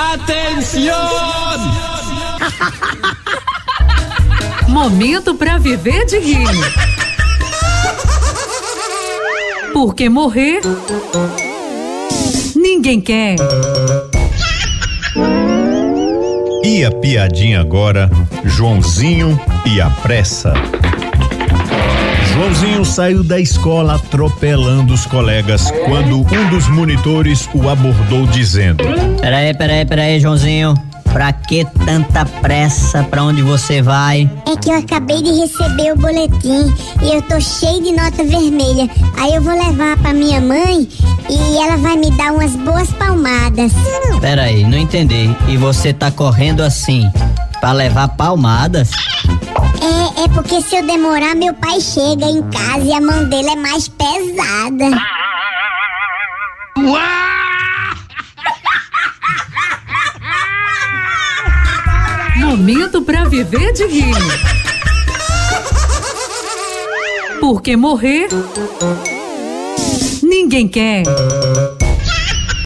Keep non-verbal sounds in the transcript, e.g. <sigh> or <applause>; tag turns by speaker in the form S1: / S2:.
S1: Atenção! <laughs>
S2: Momento para viver de rir. Porque morrer ninguém quer.
S3: E a piadinha agora, Joãozinho e a pressa. Joãozinho saiu da escola atropelando os colegas quando um dos monitores o abordou dizendo:
S4: Peraí, peraí, peraí, Joãozinho. Pra que tanta pressa? Pra onde você vai?
S5: É que eu acabei de receber o boletim e eu tô cheio de nota vermelha. Aí eu vou levar pra minha mãe e ela vai me dar umas boas palmadas.
S4: Peraí, não entendi. E você tá correndo assim? Pra levar palmadas?
S5: Porque se eu demorar, meu pai chega em casa e a mão dele é mais pesada. <laughs>
S2: Momento para viver de rir. Porque morrer ninguém quer.